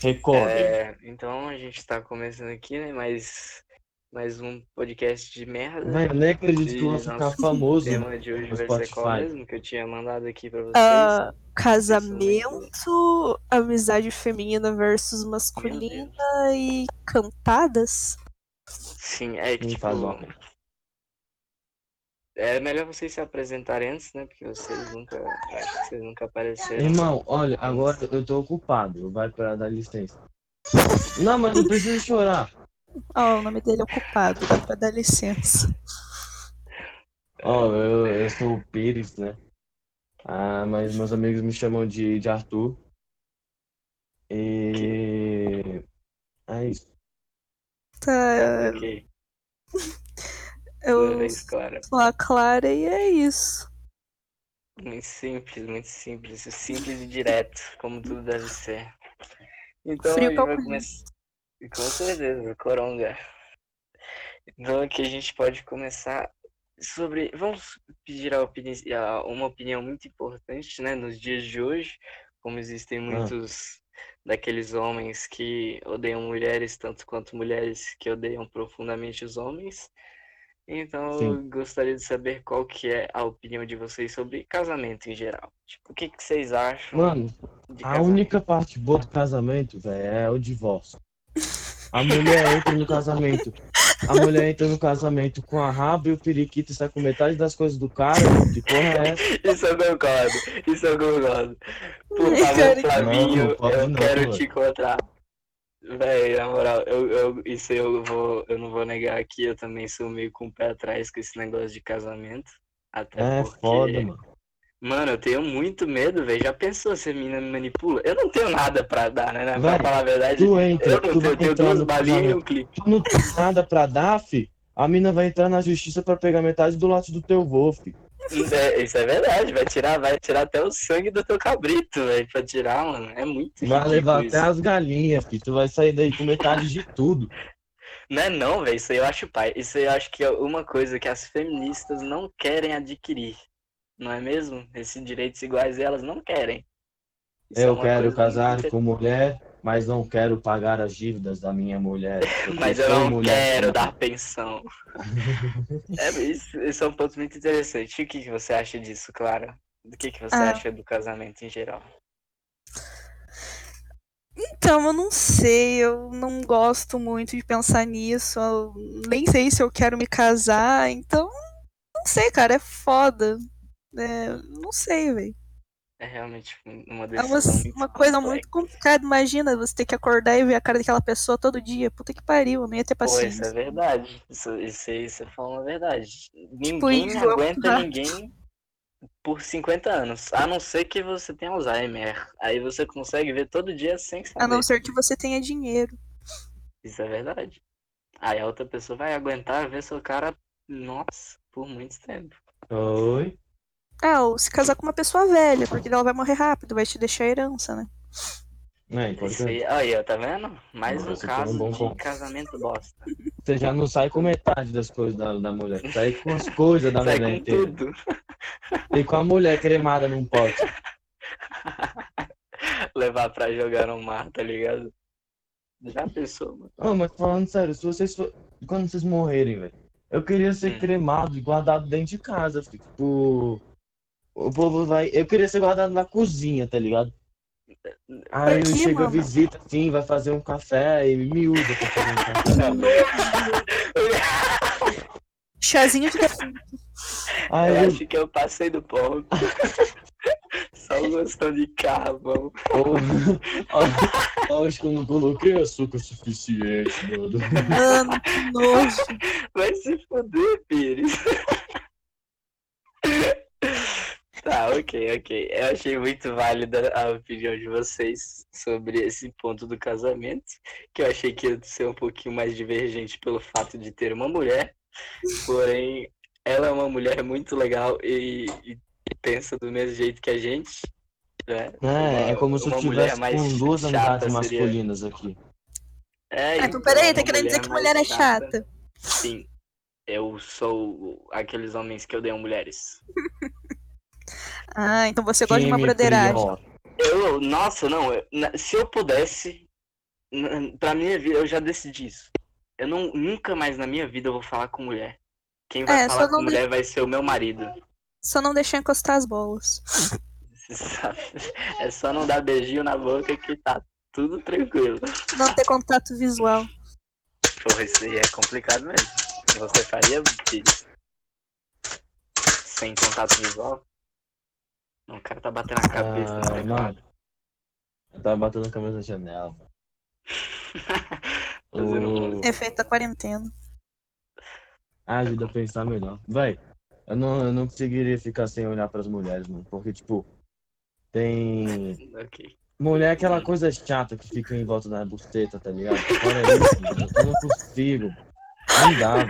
Recorda. É, então a gente tá começando aqui, né? Mais, mais um podcast de merda. Véi, eu nem acredito que eu vou ficar famoso. tema de hoje vai ser qual Spotify. mesmo? Que eu tinha mandado aqui pra vocês. Ah, casamento, amizade feminina versus masculina e cantadas. Sim, é que tipo. É melhor vocês se apresentarem antes, né? Porque vocês nunca. Acho que vocês nunca apareceram. Irmão, olha, agora eu tô ocupado. Vai pra dar licença. Não, mas não precisa chorar. Ó, o nome dele é ocupado, dá pra dar licença. Ó, eu, eu sou o Pires, né? Ah, mas meus amigos me chamam de, de Arthur. E. É isso. Tá, Ok, eu vez, claro. sou a Clara e é isso. Muito simples, muito simples. Simples e direto, como tudo deve ser. Então Frio a gente vai começar. Com certeza, coronga. Então aqui a gente pode começar sobre. Vamos pedir a opini... a- uma opinião muito importante, né? Nos dias de hoje, como existem muitos daqueles homens que odeiam mulheres tanto quanto mulheres que odeiam profundamente os homens. Então eu Sim. gostaria de saber qual que é a opinião de vocês sobre casamento em geral. Tipo, o que que vocês acham Mano, de a casamento? única parte boa do casamento, velho, é o divórcio. A mulher entra no casamento. A mulher entra no casamento com a raba e o periquito sai com metade das coisas do cara. Que porra é essa? Isso eu concordo, isso eu concordo. Por favor, Flavinho, eu não, quero pô. te encontrar. Véi, na moral, eu, eu, isso eu vou, eu não vou negar aqui, eu também sou meio com o pé atrás com esse negócio de casamento. Até É porque, foda, mano. mano, eu tenho muito medo, velho. Já pensou se a menina me manipula? Eu não tenho nada pra dar, né? Pra Véi, falar a verdade, entra, eu não tenho, vai eu tenho duas balinhas e um clipe. Tu não tem nada pra dar, fi. A mina vai entrar na justiça pra pegar metade do lote do teu vô, fi. É, isso é verdade, vai tirar, vai tirar até o sangue do teu cabrito, velho, pra tirar, mano. É muito Vai levar isso. até as galinhas, fi. Tu vai sair daí com metade de tudo. Não é não, velho. Isso aí eu acho pai. Isso aí eu acho que é uma coisa que as feministas não querem adquirir. Não é mesmo? Esses direitos iguais elas não querem. Isso é Eu uma quero casar muito- com mulher, mas não quero pagar as dívidas da minha mulher. Mas eu não mulher quero dar pensão. é, isso, isso é um ponto muito interessante. O que, que você acha disso, Clara? Do que, que você Ah. acha do casamento em geral? Então, eu não sei, eu não gosto muito de pensar nisso. Eu nem sei se eu quero me casar, então não sei, cara, é foda. É, não sei, velho. É realmente uma É decisão uma, muito uma coisa muito complicada. Imagina você ter que acordar e ver a cara daquela pessoa todo dia. Puta que pariu, eu não ia ter Pô, isso paciência. é verdade. Isso, isso aí você falou uma verdade. Tipo, Ninguém aguenta rápido. ninguém por 50 anos. A não ser que você tenha Alzheimer. Aí você consegue ver todo dia sem saber. A não ser que você tenha dinheiro. Isso é verdade. Aí a outra pessoa vai aguentar ver seu cara, nossa, por muito tempo. Oi? Ah, ou se casar com uma pessoa velha, porque ela vai morrer rápido, vai te deixar a herança, né? É importante. aí, ó, tá vendo? Mais Não, um você tem um caso bom de ponto. casamento bosta. Você já não sai com metade das coisas da, da mulher. Sai com as coisas da Sai mulher inteira. tudo. E com a mulher cremada num pote. Levar pra jogar no mar, tá ligado? Já pensou, mano? Ô, mas falando sério, se vocês for... quando vocês morrerem, velho, eu queria ser Hum. cremado e guardado dentro de casa, filho. Tipo, o povo vai. Eu queria ser guardado na cozinha, tá ligado? Aí quê, chega a mano? visita, assim, vai fazer um café e me usa pra fazer um café. Chazinho de Aí Eu eu, acho que eu passei do ponto. Só gostando de carvão. eu, acho que eu não coloquei açúcar suficiente, mano. Mano, que nojo. Vai se foder, Pires. Tá, ok, ok. Eu achei muito válida a opinião de vocês sobre esse ponto do casamento, que eu achei que ia ser um pouquinho mais divergente pelo fato de ter uma mulher, porém, ela é uma mulher muito legal e, e pensa do mesmo jeito que a gente. Né? É, é como se eu Uma mais com duas chata amizades seria- masculinas aqui. É, Ah, então peraí, tá querendo dizer que mulher é chata. Sim. Eu sou aqueles homens que odeiam mulheres. Ah, então você gosta de uma broderagem. Eu, nossa, não, eu- se eu pudesse, pra minha vida, eu já decidi isso. Eu não, nunca mais na minha vida eu vou falar com mulher. Quem vai É, falar com não de- mulher vai ser o meu marido. Só não deixar encostar as bolas. É só não dar beijinho na boca que tá tudo tranquilo. Não ter contato visual. Porra, isso aí é complicado mesmo. Você faria Pires? sem contato visual? Não, o cara tá batendo a cabeça no Ah, teclado. Eu tava batendo a cabeça na janela. O- Efeito da quarentena. Ajuda a pensar melhor. Véi, eu não, eu não conseguiria ficar sem olhar pras mulheres, mano. Porque, tipo, tem. Ok. Mulher é aquela coisa chata que fica em volta da buceta, tá ligado? Fora isso, mano, eu não consigo. Não dá.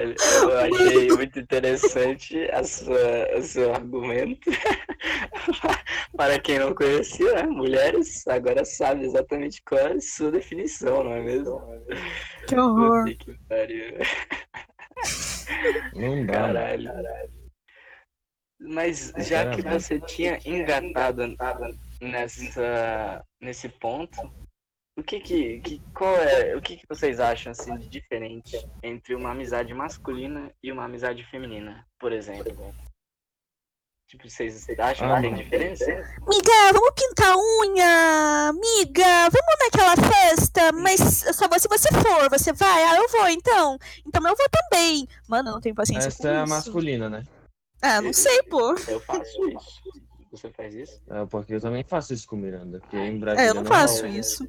Caralho, eu achei muito interessante a sua, o seu argumento. Para quem não conhecia, né, mulheres agora sabe exatamente qual é a sua definição, não é mesmo? Que horror. Que pariu. Não dá. Caralho. Mas já que você tinha engatado nessa, nesse ponto, o que que, que qual é, o que que vocês acham assim de diferente entre uma amizade masculina e uma amizade feminina, por exemplo? Tipo, vocês acham Ah, que tem diferença? Miga, vamos pintar unha! Miga, vamos naquela festa? Mas só se você for, você vai? Ah, eu vou então. Então eu vou também. Mano, eu não tenho paciência Essa com é isso. masculina, né? Ah, não sei, pô. Eu faço isso. Você faz isso? É, porque eu também faço isso com Miranda. Porque em Brasília É, eu não faço isso.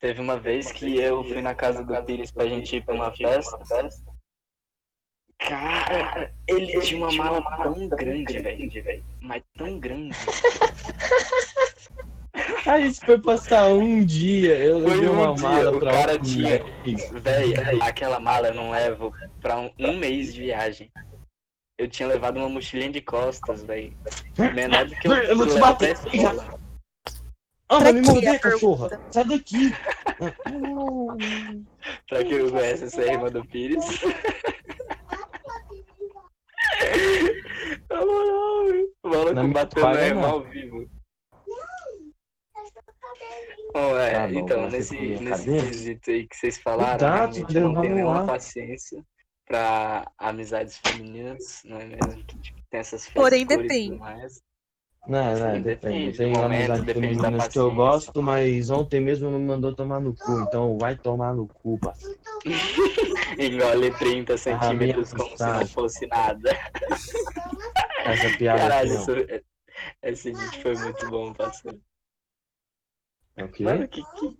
Teve uma vez que eu fui na casa do Pires pra gente ir pra uma festa. Cara, ele tinha uma mala tão grande, velho. Mas tão grande. A gente foi passar um dia, eu Foi levei um uma dia, mala o pra cara um tinha-. Véi, aquela mala eu não levo pra um, um mês de viagem. Eu tinha levado uma mochilinha de costas, velho. Menor do que eu, Eu vou te bater. Ah, vai me a morder, cachorra! Sai daqui! Pra quem não conhece essa irmã do Pires. Na moral. O maluco bateu na irmã ao vivo. Bom, é, Tá bom, então, nesse, nesse quesito aí que vocês falaram, Cuidado, realmente eu não no nenhuma paciência pra amizades femininas, não é mesmo? Que tipo, tem essas Porém, depende. Não, não, depende depende. do Tem momento, amizade depende femininas que eu gosto, mas ontem mesmo me mandou tomar no cu, então vai tomar no cu, parceiro. Engole 30 centímetros minha como se não fosse nada. Essa piada Caralho, aqui, não. isso, esse vídeo foi muito bom, parceiro. É o quê? Mano, que, que...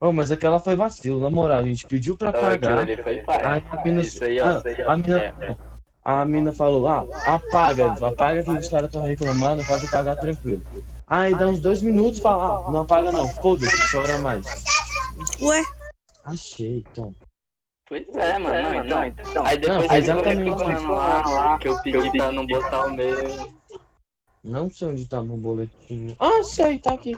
Oh, mas aquela foi vacilo, na moral, a gente pediu pra pagar. Aí a mina, Isso aí, ó. isso aí, ó. a mina, É. a mina falou, ah, apaga, apaga que os caras estão reclamando, pode pagar tranquilo. Aí dá uns dois minutos e fala, ah, não apaga não, foda-se, chora mais. Ué, Achei, então. Pois é, mano. Não, então, Aí depois Não, exatamente reclamando lá que eu pedi pra não botar o meu. Não sei onde tá meu boletim. Ah, sei, tá aqui.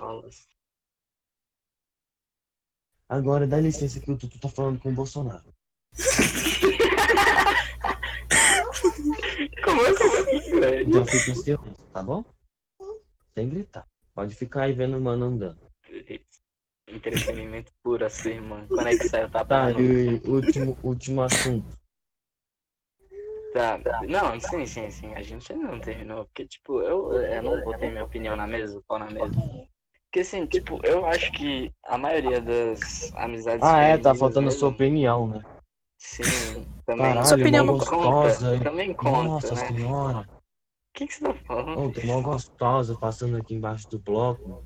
Agora dá licença que o Tutu tá falando com o Bolsonaro. Como assim, velho? Então fica em silêncio, tá bom? Sem gritar. Pode ficar aí vendo o mano andando. Entretenimento puro assim, irmão. Quando é que sai o tapa Tá, nuca? e último, último assunto. Tá, não, sim, sim, sim. A gente não terminou. Porque, tipo, eu, eu não botei minha opinião na mesa, pau na mesa. Porque, assim, tipo, eu acho que a maioria das amizades. Ah, é, tá faltando a sua opinião, né? Sim, também. Caralho, Sua opinião não gostosa. conta. Também conta, Nossa né? senhora. O que, que você tá falando? Tem mó gostosa passando aqui embaixo do bloco. mano.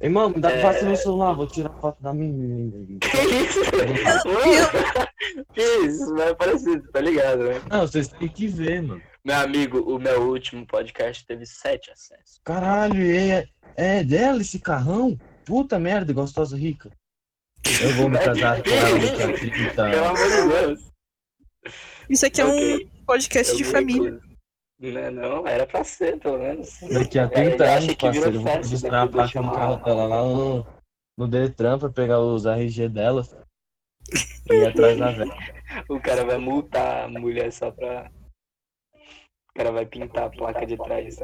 Irmão, me dá É. passa meu celular, vou tirar foto da menina. Que isso? Que isso? Vai aparecer, tá ligado, né? Não, vocês têm que ver, mano. Meu amigo, o meu último podcast teve sete acessos. Caralho, é, é dela esse carrão? Puta merda, gostosa rica. Eu vou me casar com ela a 30 Pelo amor de Deus. isso aqui é um Ok, podcast eu de família. Não, não, era pra ser, pelo menos. Daqui a Ele 30 acha anos, parceiro, eu vou festa registrar a depois placa do no carro dela lá no, no Detran pra pegar os RG dela. E ir atrás da velha. O cara vai multar a mulher só pra. O cara vai pintar a placa de trás.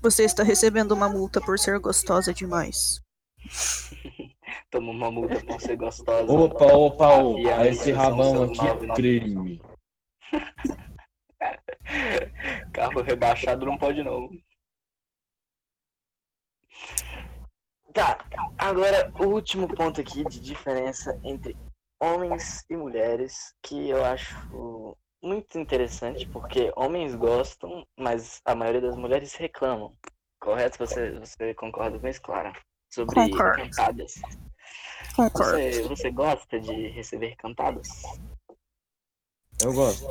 Você está recebendo uma multa por ser gostosa demais. Toma uma multa por ser gostosa. Opa, opa, opa. A Esse rabão aqui é crime. Carro rebaixado não pode não. Tá, agora o último ponto aqui de diferença entre homens e mulheres que eu acho muito interessante, porque homens gostam, mas a maioria das mulheres reclamam. Correto? Você, você concorda com isso, Clara? Sobre Concordo. cantadas. Concordo. Você, você gosta de receber cantadas? Eu gosto.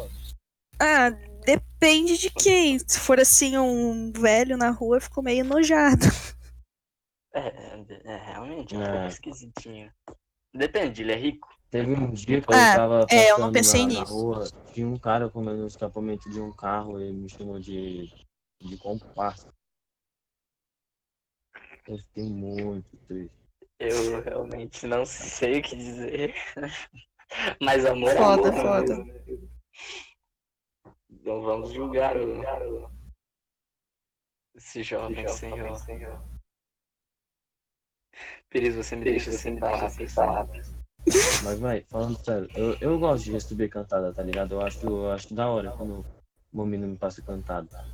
Ah, depende de quem. Se for assim um velho na rua, eu fico meio enojado. É, é realmente, é pouco esquisitinho. Depende, ele é rico. Teve um dia que eu Ah, tava é, eu não passando pensei na, na nisso. rua, tinha um cara comendo no escapamento de um carro, ele me chamou de, de comparsa. Eu fiquei muito triste. Eu realmente não sei o que dizer. Mas amor é Foda, amor, foda. né? Não vamos julgar o... esse jovem senhor. Pires, você me deixa sem palavras. Mas vai, falando sério, eu, eu gosto de receber cantada, tá ligado? Eu acho, eu acho da hora quando uma menina me passa cantada.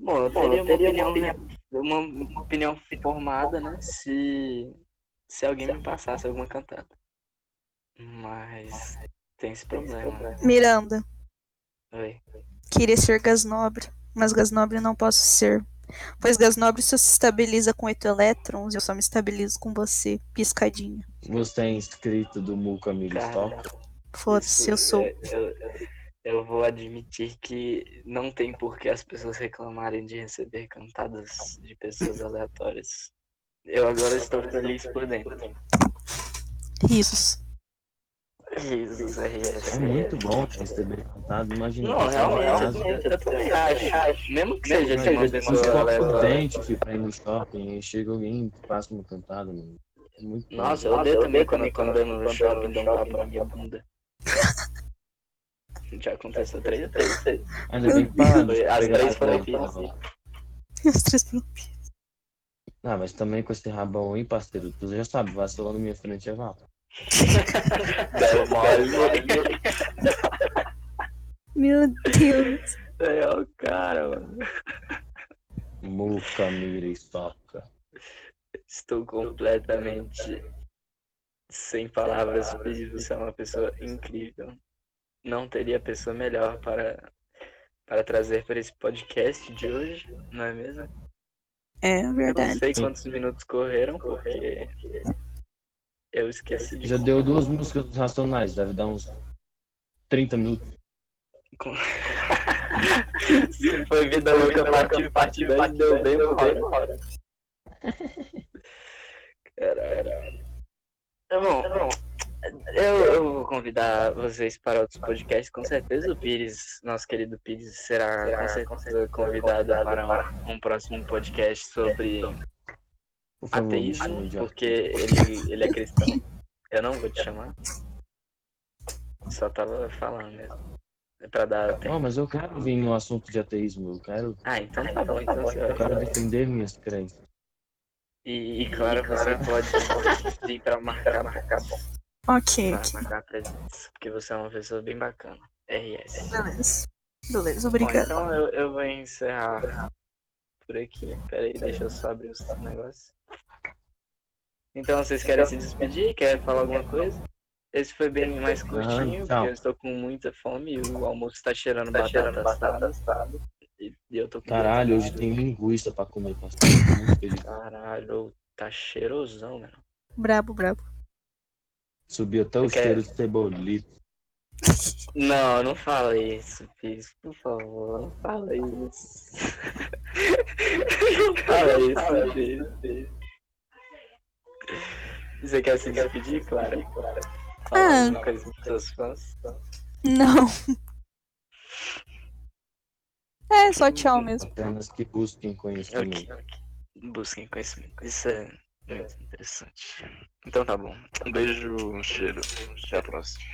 Bom, eu teria, uma, opinião, né? uma opinião formada, né? Se, se alguém me passasse alguma cantada. Mas tem esse problema. né? Miranda, Oi. queria ser gás nobre, mas gás nobre não posso ser. Pois gás nobre só se estabiliza com oito elétrons e eu só me estabilizo com você, piscadinha. Você é inscrito do Muca Stop? Foda-se, eu sou. Eu, eu, eu vou admitir que não tem por que as pessoas reclamarem de receber cantadas de pessoas aleatórias. Eu agora estou feliz por dentro. Risos. Jesus, RS. É muito bom receber cantada, imagina. Não, realmente, eu, também acho. Mesmo que seja de uma Eu pessoa fico aleatória. contente filho, pra ir no shopping e chega alguém e passa uma cantada, mano. É muito. Nossa, eu odeio também quando eu tô andando no shopping e dou um tapa na minha bunda. Já aconteceu três vezes. Ainda bem que Foi- As três foram tá bom. Os três vampiros. Ah, mas também com esse rabão aí, parceiro, tu já sabe, vacilou na minha frente é val. Deu mole. Meu Deus. É o cara, mano. Muca, mira e soca. Estou completamente sem palavras. Pires, você é uma pessoa incrível. Não teria pessoa melhor para, para trazer para esse podcast de hoje, não é mesmo? É Eu não verdade. sei quantos minutos correram, porque eu esqueci de Já deu duas músicas dos Racionais, deve dar uns 30 minutos. Se foi vida louca, parte 10, deu bem uma hora. Caralho. Tá bom, eu, eu vou convidar vocês para outros podcasts, com certeza o Pires, nosso querido Pires, será com certeza convidado para um, um próximo podcast sobre Por favor, ateísmo, porque ele, ele é cristão. Eu não vou te chamar. Só tava falando mesmo. É pra dar tempo. Oh, mas eu quero vir no assunto de ateísmo, eu quero, Ah, então tá bom, então você eu quero defender minhas crenças. E, e claro, você pode vir pra marcar, marcar, Ok, pra ok. marcar presença. Porque você é uma pessoa bem bacana. RS. Beleza. Beleza, Bom, obrigada. então eu, eu vou encerrar por aqui. Pera aí, deixa eu só abrir os negócios. Então, vocês querem se despedir? Querem falar alguma coisa? Esse foi bem mais curtinho, tchau. porque eu estou com muita fome e o almoço tá cheirando batata assada. E e eu tô com Caralho, hoje tem linguiça pra comer, feliz. Caralho, tá cheirosão, mano. Brabo, brabo. Subiu até o cheiro de cebolito. Não, não fala isso, Pis. Por favor, não fala isso. não fala isso, Pis. Você quer se despedir, Clara? Falar Ah. alguma coisa pros seus fãs? Não. É, só tchau mesmo. Apenas que busquem conhecimento. ok. Busquem conhecimento. Isso é muito interessante. Então tá bom. Um beijo, um cheiro. Até a próxima.